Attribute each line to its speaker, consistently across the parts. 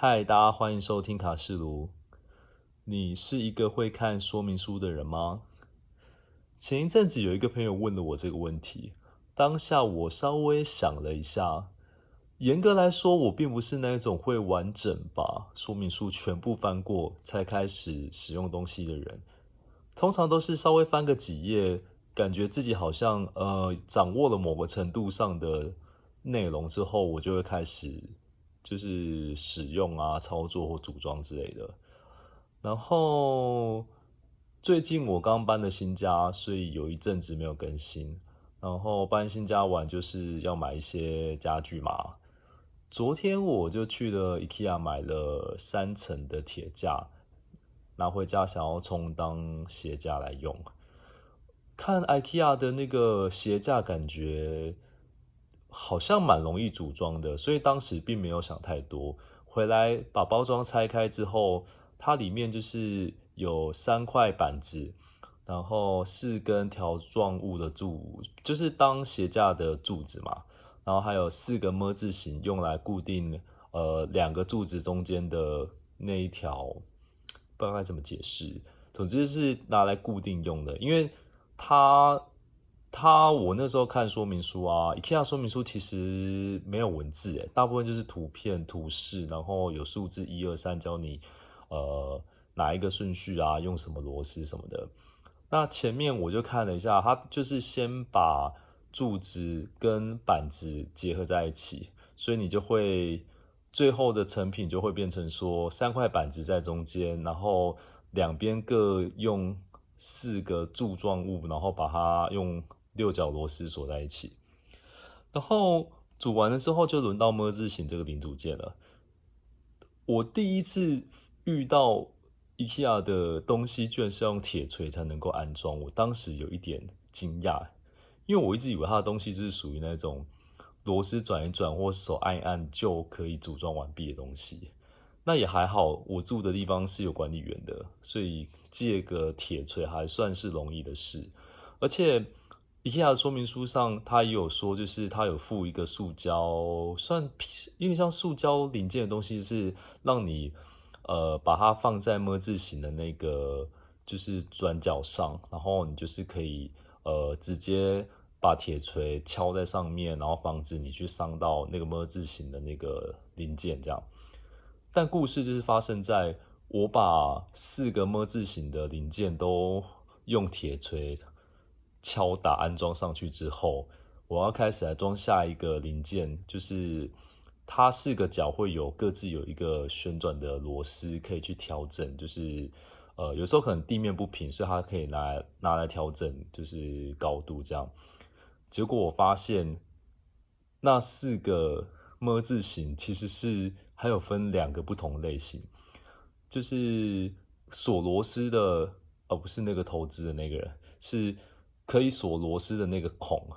Speaker 1: 嗨，大家欢迎收听卡式炉。你是一个会看说明书的人吗？前一阵子有一个朋友问了我这个问题，当下我稍微想了一下，严格来说，我并不是那种会完整把说明书全部翻过才开始使用东西的人。通常都是稍微翻个几页，感觉自己好像呃掌握了某个程度上的内容之后，我就会开始就是使用啊、操作或组装之类的。然后最近我刚搬了新家，所以有一阵子没有更新。然后搬新家完就是要买一些家具嘛。昨天我就去了 IKEA 买了三层的铁架。拿回家想要充当鞋架来用，看 IKEA 的那个鞋架，感觉好像蛮容易组装的，所以当时并没有想太多。回来把包装拆开之后，它里面就是有三块板子，然后四根条状物的柱，就是当鞋架的柱子嘛，然后还有四个么字形，用来固定呃两个柱子中间的那一条。不知道该怎么解释，总之是拿来固定用的。因为它，它我那时候看说明书啊，IKEA 说明书其实没有文字，大部分就是图片、图示，然后有数字一二三，教你呃哪一个顺序啊，用什么螺丝什么的。那前面我就看了一下，它就是先把柱子跟板子结合在一起，所以你就会。最后的成品就会变成说，三块板子在中间，然后两边各用四个柱状物，然后把它用六角螺丝锁在一起。然后组完了之后，就轮到么字形这个零组件了。我第一次遇到 IKEA 的东西，居然是用铁锤才能够安装，我当时有一点惊讶，因为我一直以为它的东西是属于那种。螺丝转一转或手按一按就可以组装完毕的东西，那也还好。我住的地方是有管理员的，所以借个铁锤还算是容易的事。而且 IKEA 说明书上它也有说，就是它有附一个塑胶，算因为像塑胶零件的东西是让你呃把它放在么字形的那个就是转角上，然后你就是可以呃直接。把铁锤敲在上面，然后防止你去伤到那个么字形的那个零件，这样。但故事就是发生在我把四个么字形的零件都用铁锤敲打安装上去之后，我要开始来装下一个零件，就是它四个角会有各自有一个旋转的螺丝可以去调整，就是呃有时候可能地面不平，所以它可以拿来拿来调整，就是高度这样。结果我发现，那四个么字形其实是还有分两个不同类型，就是锁螺丝的，而不是那个投资的那个人，是可以锁螺丝的那个孔，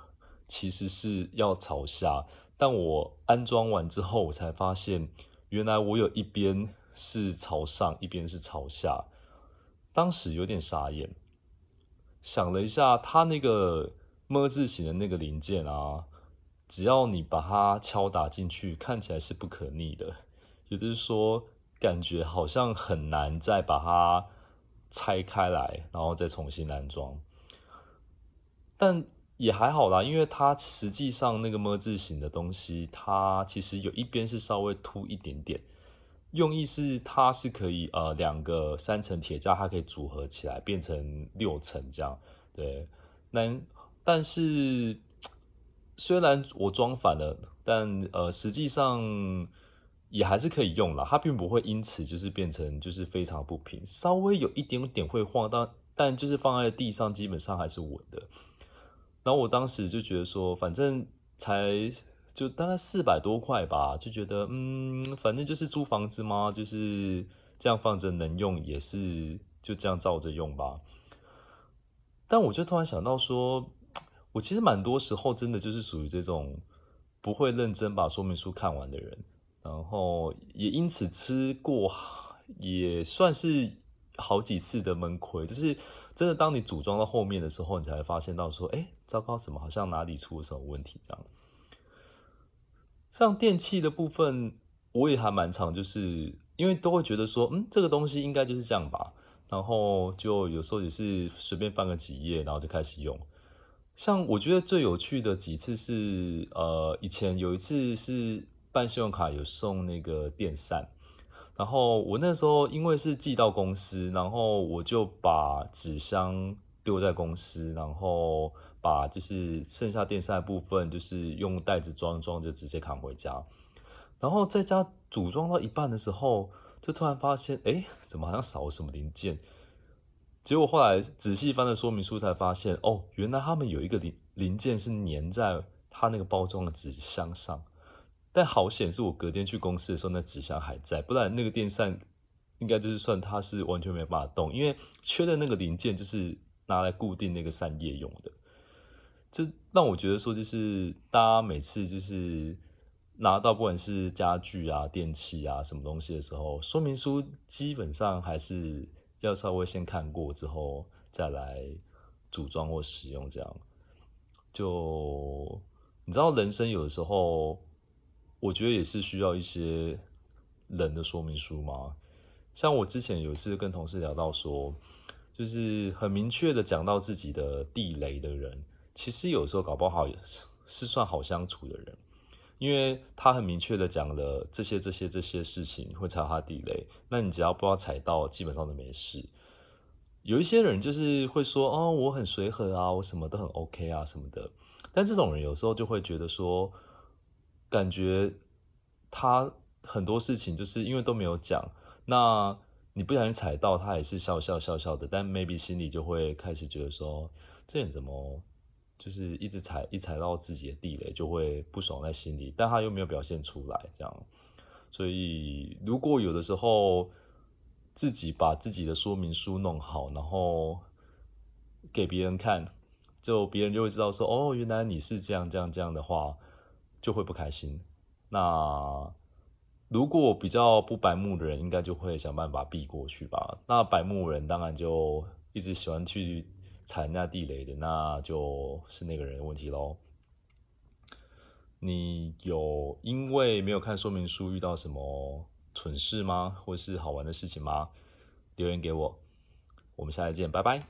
Speaker 1: 其实是要朝下。但我安装完之后，我才发现，原来我有一边是朝上，一边是朝下。当时有点傻眼，想了一下，他那个。么字形的那个零件啊，只要你把它敲打进去，看起来是不可逆的。也就是说，感觉好像很难再把它拆开来，然后再重新安装。但也还好啦，因为它实际上那个么字形的东西，它其实有一边是稍微凸一点点，用意是它是可以呃两个三层铁架，它可以组合起来变成六层这样。对，那。但是，虽然我装反了，但呃，实际上也还是可以用啦。它并不会因此就是变成就是非常不平，稍微有一点点会晃，但但就是放在地上基本上还是稳的。然后我当时就觉得说，反正才就大概四百多块吧，就觉得嗯，反正就是租房子嘛，就是这样放着能用也是就这样照着用吧。但我就突然想到说。我其实蛮多时候真的就是属于这种不会认真把说明书看完的人，然后也因此吃过也算是好几次的闷亏。就是真的，当你组装到后面的时候，你才会发现到说，哎，糟糕，什么好像哪里出了什么问题这样？像电器的部分，我也还蛮常，就是因为都会觉得说，嗯，这个东西应该就是这样吧，然后就有时候也是随便翻个几页，然后就开始用。像我觉得最有趣的几次是，呃，以前有一次是办信用卡有送那个电扇，然后我那时候因为是寄到公司，然后我就把纸箱丢在公司，然后把就是剩下电扇部分就是用袋子装装，就直接扛回家。然后在家组装到一半的时候，就突然发现，哎，怎么好像少了什么零件？结果后来仔细翻了说明书，才发现哦，原来他们有一个零零件是粘在他那个包装的纸箱上。但好险是我隔天去公司的时候，那纸箱还在，不然那个电扇应该就是算它是完全没办法动，因为缺的那个零件就是拿来固定那个扇叶用的。这让我觉得说，就是大家每次就是拿到不管是家具啊、电器啊什么东西的时候，说明书基本上还是。要稍微先看过之后再来组装或使用，这样就你知道，人生有的时候，我觉得也是需要一些人的说明书嘛。像我之前有一次跟同事聊到说，就是很明确的讲到自己的地雷的人，其实有时候搞不好也是是算好相处的人。因为他很明确的讲了这些、这些、这些事情会踩他地雷，那你只要不要踩到，基本上都没事。有一些人就是会说，哦，我很随和啊，我什么都很 OK 啊什么的。但这种人有时候就会觉得说，感觉他很多事情就是因为都没有讲，那你不小心踩到，他也是笑笑笑笑的，但 maybe 心里就会开始觉得说，这人怎么？就是一直踩，一踩到自己的地雷，就会不爽在心里，但他又没有表现出来，这样。所以，如果有的时候自己把自己的说明书弄好，然后给别人看，就别人就会知道说，哦，原来你是这样这样这样的话，就会不开心。那如果比较不白目的人，应该就会想办法避过去吧。那白目人当然就一直喜欢去。踩那地雷的，那就是那个人的问题喽。你有因为没有看说明书遇到什么蠢事吗？或是好玩的事情吗？留言给我，我们下次见，拜拜。